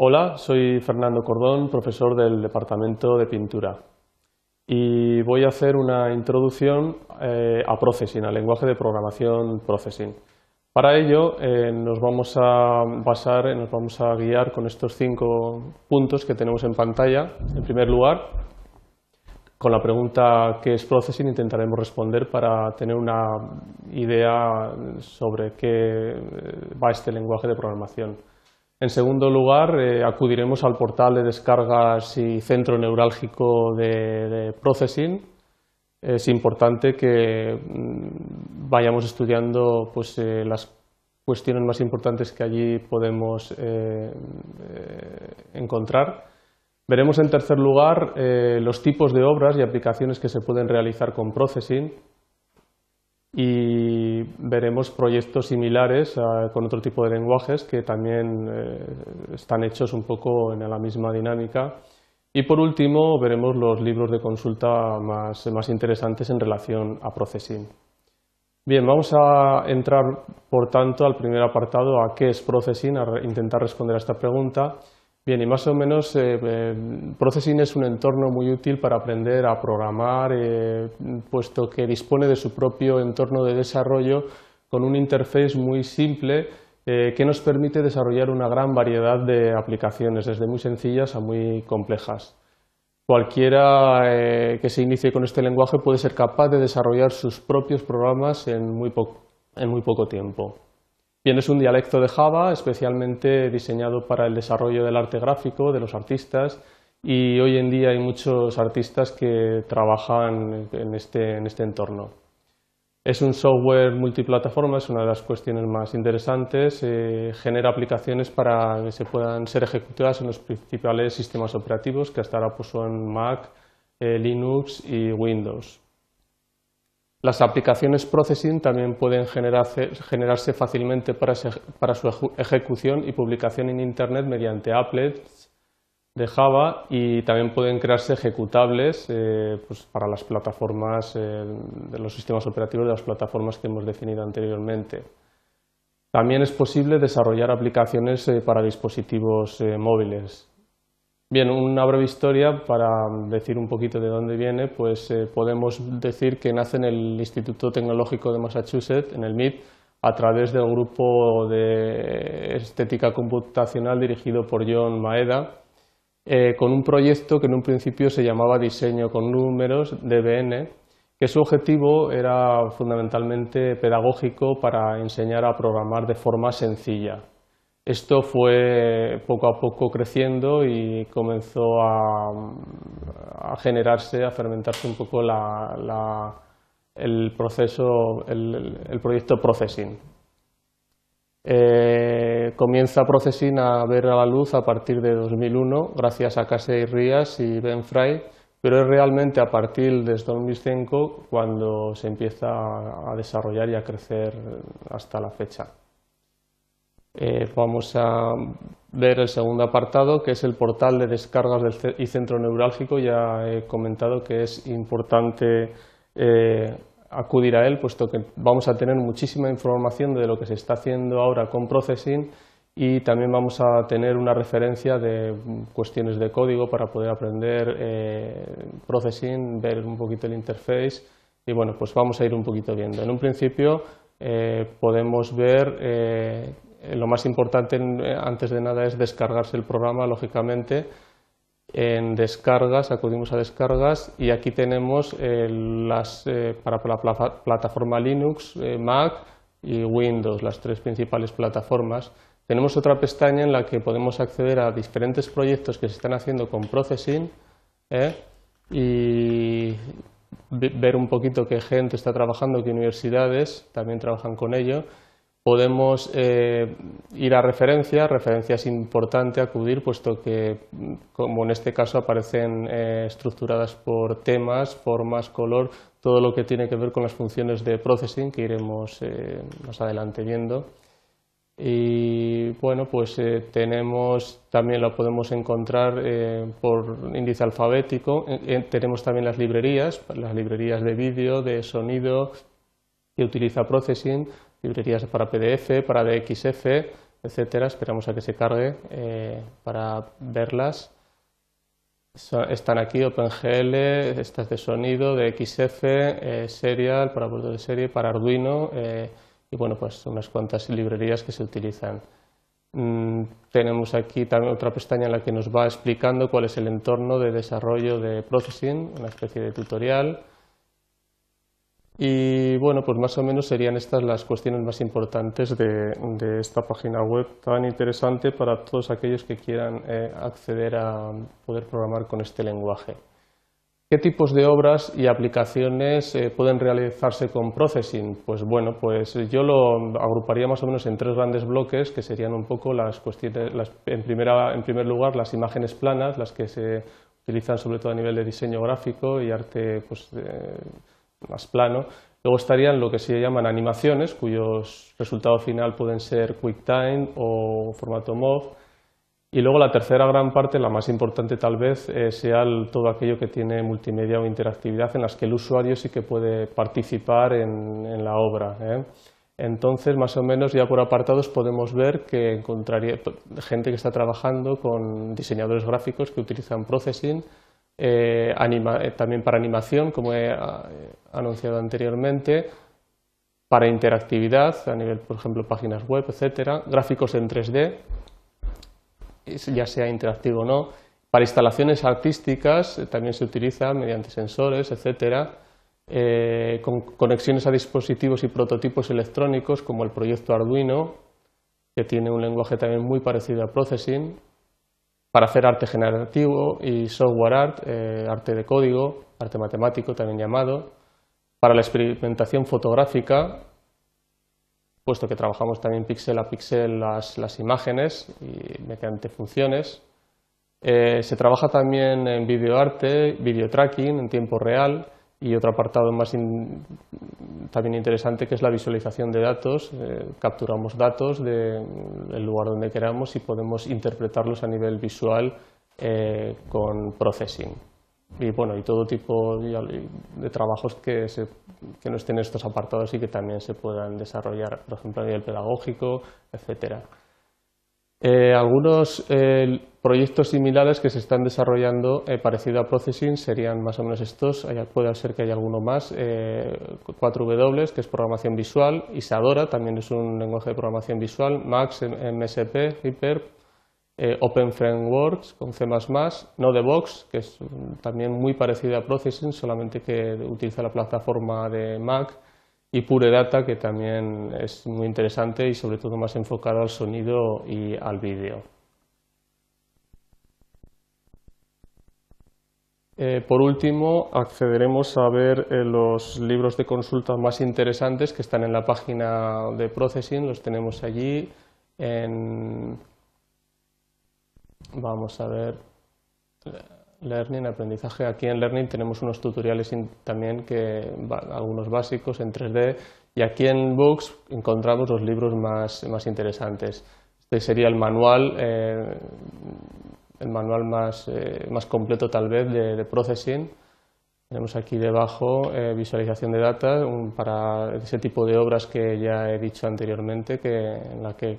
Hola, soy Fernando Cordón, profesor del Departamento de Pintura y voy a hacer una introducción eh, a Processing, al lenguaje de programación Processing. Para ello eh, nos vamos a basar, nos vamos a guiar con estos cinco puntos que tenemos en pantalla. En primer lugar, con la pregunta ¿qué es Processing? intentaremos responder para tener una idea sobre qué va este lenguaje de programación. En segundo lugar, eh, acudiremos al portal de descargas y centro neurálgico de, Processing. Es importante que mm, vayamos estudiando pues, eh, las cuestiones más importantes que allí podemos eh, encontrar. Veremos en tercer lugar los tipos de obras y aplicaciones que se pueden realizar con Processing y veremos proyectos similares eh, con otro tipo de lenguajes que también eh, están hechos un poco en la misma dinámica. Y por último veremos los libros de consulta más, más interesantes en relación a Processing. Bien, vamos a entrar por tanto al primer apartado, a qué es Processing, a intentar responder a esta pregunta. Bien, y más o menos eh, eh, Processing es un entorno muy útil para aprender a programar, eh, puesto que dispone de su propio entorno de desarrollo con un interface muy simple que nos permite desarrollar una gran variedad de aplicaciones, desde muy sencillas a muy complejas. Cualquiera que se inicie con este lenguaje puede ser capaz de desarrollar sus propios programas en muy poco tiempo. Bien, es un dialecto de Java especialmente diseñado para el desarrollo del arte gráfico de los artistas y hoy en día hay muchos artistas que trabajan en este, este entorno. Es un software multiplataforma, es una de las cuestiones más interesantes. Eh, genera aplicaciones para que se puedan ser ejecutadas en los principales sistemas operativos que hasta ahora pues, son Mac, eh, Linux y Windows. Las aplicaciones Processing también pueden generarse, fácilmente para, su ejecución y publicación en Internet mediante applets de Java y también pueden crearse ejecutables eh, pues, para las plataformas eh, de los sistemas operativos de las plataformas que hemos definido anteriormente. También es posible desarrollar aplicaciones eh, para dispositivos móviles. Bien, una breve historia para decir un poquito de dónde viene, pues eh, podemos decir que nace en el Instituto Tecnológico de Massachusetts, en el MIT, a través del grupo de estética computacional dirigido por John Maeda, eh, con un proyecto que en un principio se llamaba Diseño con Números, DBN, que su objetivo era fundamentalmente pedagógico para enseñar a programar de forma sencilla. Esto fue poco a poco creciendo y comenzó a, generarse, a fermentarse un poco el proceso, el, proyecto Processing. Eh, comienza Processing a ver a la luz a partir de 2001, gracias a Casey Rías y Ben Fry, pero es realmente a partir de 2005 cuando se empieza a desarrollar y a crecer hasta la fecha. Eh, vamos a ver el segundo apartado, que es el portal de descargas y centro neurálgico. Ya he comentado que es importante eh, acudir a él, puesto que vamos a tener muchísima información de lo que se está haciendo ahora con Processing y también vamos a tener una referencia de cuestiones de código para poder aprender eh, Processing, ver un poquito el interface y bueno, pues vamos a ir un poquito viendo. En un principio podemos ver eh, lo más importante eh, antes de nada es descargarse el programa, lógicamente. En descargas, acudimos a descargas y aquí tenemos eh, las, para la plataforma Linux, Mac y Windows, las tres principales plataformas. Tenemos otra pestaña en la que podemos acceder a diferentes proyectos que se están haciendo con Processing y ver un poquito qué gente está trabajando, qué universidades también trabajan con ello podemos eh, ir a referencias, referencia es importante acudir puesto que, como en este caso, aparecen eh, estructuradas por temas, formas, color, todo lo que tiene que ver con las funciones de processing que iremos eh, más adelante viendo. Y bueno, pues tenemos, también lo podemos encontrar por índice alfabético, tenemos también las librerías, las librerías de vídeo, de sonido que utiliza Processing, librerías para PDF, para DXF, etcétera. Esperamos a que se cargue para verlas. Están aquí OpenGL, estas de sonido, de XF, Serial, para puertos de serie, para Arduino y bueno, pues unas cuantas librerías que se utilizan. Mm, tenemos aquí también otra pestaña en la que nos va explicando cuál es el entorno de desarrollo de Processing, una especie de tutorial. Y bueno, pues más o menos serían estas las cuestiones más importantes de, esta página web tan interesante para todos aquellos que quieran eh, acceder a poder programar con este lenguaje. ¿Qué tipos de obras y aplicaciones eh, pueden realizarse con Processing? Pues bueno, pues yo lo agruparía más o menos en tres grandes bloques, que serían un poco las cuestiones, en, primera, en primer lugar, las imágenes planas, las que se utilizan sobre todo a nivel de diseño gráfico y arte pues, más plano. Luego estarían lo que se llaman animaciones, cuyos resultados final pueden ser QuickTime o formato MOV y luego la tercera gran parte, la más importante tal vez, eh, sea todo aquello que tiene multimedia o interactividad en las que el usuario sí que puede participar en, la obra. ¿eh? Entonces, más o menos, ya por apartados podemos ver que encontraría gente que está trabajando con diseñadores gráficos que utilizan Processing, eh, también para animación, como he anunciado anteriormente, para interactividad, a nivel, por ejemplo, páginas web, etcétera, gráficos en 3D, ya sea interactivo o no. Para instalaciones artísticas eh, también se utiliza mediante sensores, etcétera, eh, con conexiones a dispositivos y prototipos electrónicos como el proyecto Arduino, que tiene un lenguaje también muy parecido a Processing, para hacer arte generativo y software art, eh, arte de código, arte matemático también llamado, para la experimentación fotográfica, puesto que trabajamos también píxel a píxel las, imágenes y mediante funciones. Eh, se trabaja también en videoarte, video tracking en tiempo real y otro apartado más también interesante que es la visualización de datos. Eh, capturamos datos del lugar donde queramos y podemos interpretarlos a nivel visual eh, con processing y bueno y todo tipo de, trabajos que, no estén en estos apartados y que también se puedan desarrollar, por ejemplo a nivel pedagógico, etcétera. Eh, algunos proyectos similares que se están desarrollando eh, parecido a Processing serían más o menos estos, puede ser que haya alguno más, 4W, que es programación visual, Isadora, también es un lenguaje de programación visual, Max, MSP, Hyper, eh, Open Frameworks con C++, Nodebox, que es también muy parecida a Processing, solamente que utiliza la plataforma de Mac, y Pure Data, que también es muy interesante y sobre todo más enfocado al sonido y al vídeo. Eh, por último, accederemos a ver eh, los libros de consulta más interesantes que están en la página de Processing, los tenemos allí en Vamos a ver Learning, aprendizaje. Aquí en Learning tenemos unos tutoriales también, que algunos básicos en 3D, y aquí en Books encontramos los libros más, más interesantes. Este sería el manual, eh, el manual más, eh, más completo tal vez de, Processing. Tenemos aquí debajo eh, visualización de datos para ese tipo de obras que ya he dicho anteriormente, que, en la que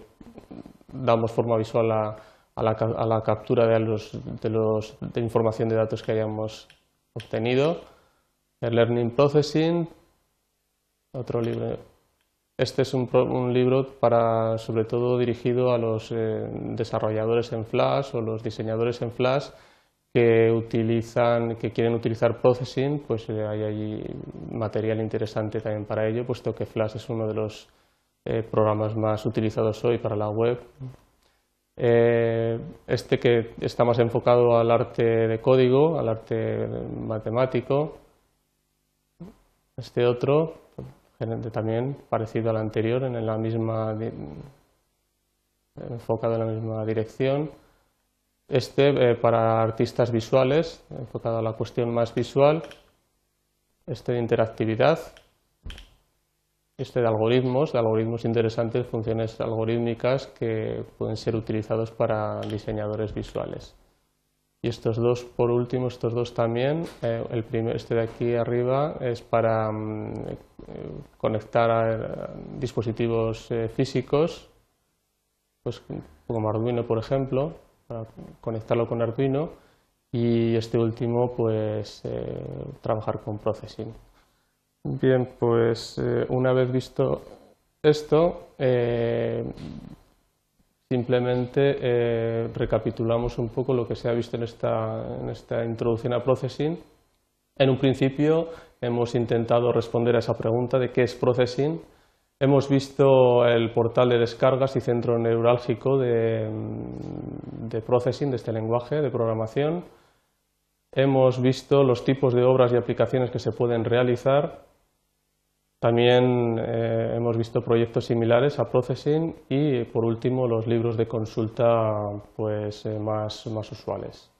damos forma visual a a la, captura de, los, de, los, de, información de datos que hayamos obtenido. El Learning Processing, otro libro. Este es un, un libro para, sobre todo dirigido a los eh, desarrolladores en Flash o los diseñadores en Flash que utilizan, que quieren utilizar Processing, pues eh, hay allí material interesante también para ello, puesto que Flash es uno de los eh, programas más utilizados hoy para la web. Este que está más enfocado al arte de código, al arte matemático. Este otro, también parecido al anterior, en la misma enfocado en la misma dirección. Este eh, para artistas visuales, enfocado a la cuestión más visual. Este de interactividad, este de algoritmos, de algoritmos interesantes, funciones algorítmicas que pueden ser utilizados para diseñadores visuales. Y estos dos, por último, estos dos también, eh, el primer, este de aquí arriba es para mm, conectar a, dispositivos eh, físicos pues, como Arduino, por ejemplo, para conectarlo con Arduino y este último, pues eh, trabajar con Processing. Bien, pues eh, una vez visto esto, eh, simplemente recapitulamos un poco lo que se ha visto en esta, en esta introducción a Processing. En un principio hemos intentado responder a esa pregunta de qué es Processing, Hemos visto el portal de descargas y centro neurálgico de, processing de este lenguaje de programación. Hemos visto los tipos de obras y aplicaciones que se pueden realizar. También eh, hemos visto proyectos similares a Processing y, por último, los libros de consulta pues, eh, más, más usuales.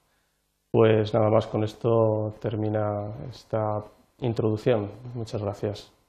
Pues nada más, con esto termina esta introducción. Muchas gracias.